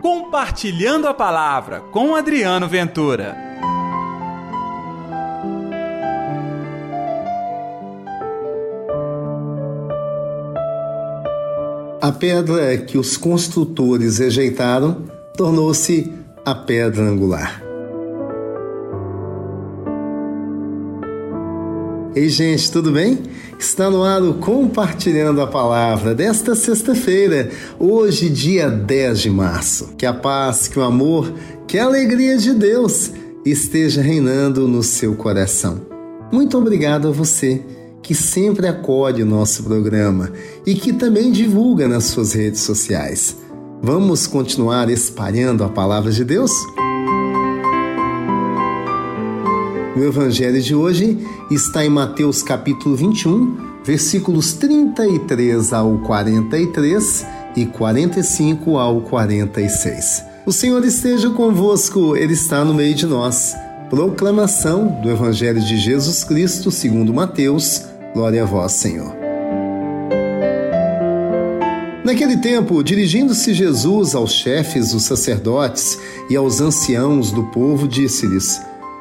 Compartilhando a Palavra com Adriano Ventura. A pedra que os construtores rejeitaram tornou-se a pedra angular. Ei, gente, tudo bem? Está no ar o Compartilhando a Palavra desta sexta-feira, hoje, dia 10 de março. Que a paz, que o amor, que a alegria de Deus esteja reinando no seu coração. Muito obrigado a você que sempre acolhe o nosso programa e que também divulga nas suas redes sociais. Vamos continuar espalhando a palavra de Deus? O evangelho de hoje está em Mateus capítulo 21, versículos 33 ao 43 e 45 ao 46. O Senhor esteja convosco, ele está no meio de nós. Proclamação do evangelho de Jesus Cristo, segundo Mateus. Glória a vós, Senhor. Naquele tempo, dirigindo-se Jesus aos chefes dos sacerdotes e aos anciãos do povo, disse-lhes: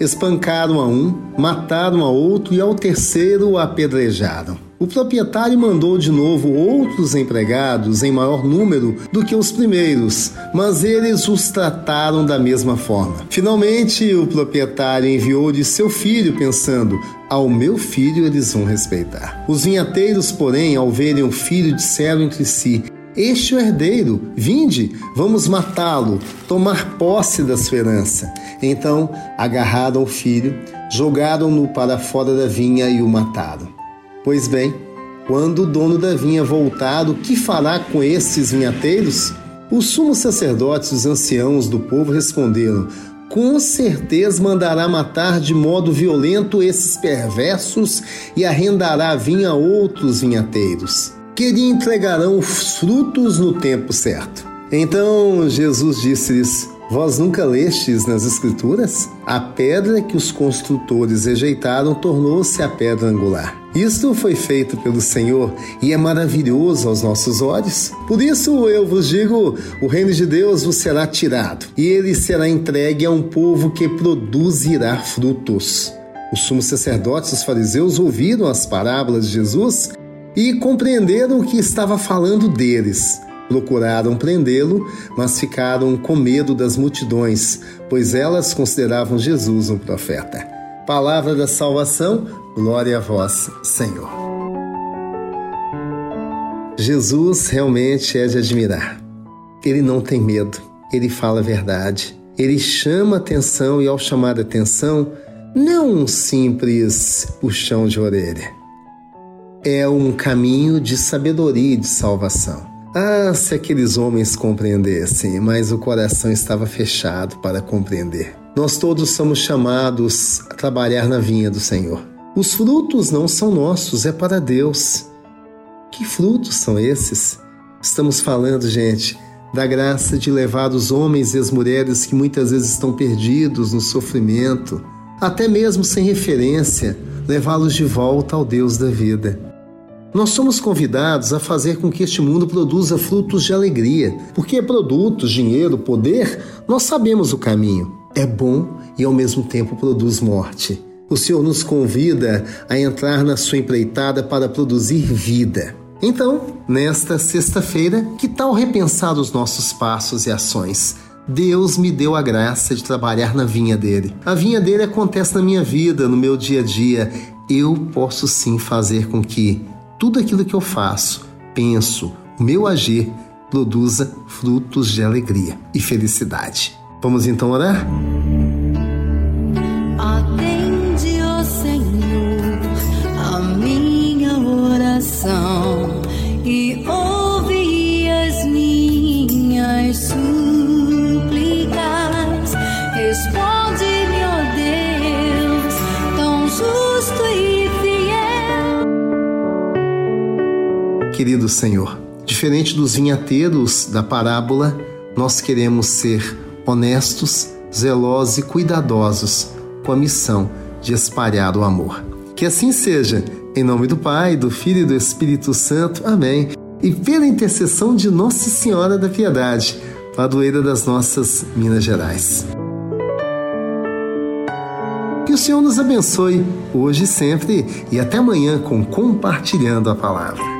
espancaram a um, mataram a outro e ao terceiro o apedrejaram. O proprietário mandou de novo outros empregados em maior número do que os primeiros, mas eles os trataram da mesma forma. Finalmente, o proprietário enviou de seu filho, pensando: ao meu filho eles vão respeitar. Os vinhateiros, porém, ao verem o filho, disseram entre si: este é o herdeiro, vinde, vamos matá-lo, tomar posse da sua herança. Então agarraram o filho, jogaram-no para fora da vinha e o mataram. Pois bem, quando o dono da vinha voltar, o que fará com estes vinhateiros? Os sumos sacerdotes e os anciãos do povo responderam: com certeza mandará matar de modo violento esses perversos e arrendará a vinha a outros vinhateiros que lhe entregarão os frutos no tempo certo. Então Jesus disse-lhes: Vós nunca lestes nas Escrituras? A pedra que os construtores rejeitaram tornou-se a pedra angular. Isto foi feito pelo Senhor e é maravilhoso aos nossos olhos. Por isso eu vos digo: o reino de Deus vos será tirado e ele será entregue a um povo que produzirá frutos. Os sumos sacerdotes e os fariseus ouviram as parábolas de Jesus e compreenderam que estava falando deles. Procuraram prendê-lo, mas ficaram com medo das multidões, pois elas consideravam Jesus um profeta. Palavra da salvação, glória a vós, Senhor. Jesus realmente é de admirar. Ele não tem medo, ele fala a verdade, ele chama atenção e, ao chamar atenção, não um simples puxão de orelha é um caminho de sabedoria e de salvação. Ah, se aqueles homens compreendessem, mas o coração estava fechado para compreender. Nós todos somos chamados a trabalhar na vinha do Senhor. Os frutos não são nossos, é para Deus. Que frutos são esses? Estamos falando, gente, da graça de levar os homens e as mulheres que muitas vezes estão perdidos no sofrimento, até mesmo sem referência, levá-los de volta ao Deus da vida. Nós somos convidados a fazer com que este mundo produza frutos de alegria, porque produtos, dinheiro, poder, nós sabemos o caminho. É bom e ao mesmo tempo produz morte. O Senhor nos convida a entrar na sua empreitada para produzir vida. Então, nesta sexta-feira, que tal repensar os nossos passos e ações? Deus me deu a graça de trabalhar na vinha dele. A vinha dele acontece na minha vida, no meu dia a dia. Eu posso sim fazer com que tudo aquilo que eu faço, penso, o meu agir, produza frutos de alegria e felicidade. Vamos então orar? Querido Senhor. Diferente dos vinhateiros da parábola, nós queremos ser honestos, zelosos e cuidadosos com a missão de espalhar o amor. Que assim seja, em nome do Pai, do Filho e do Espírito Santo. Amém. E pela intercessão de Nossa Senhora da Piedade, padroeira das nossas Minas Gerais. Que o Senhor nos abençoe hoje e sempre e até amanhã com Compartilhando a Palavra.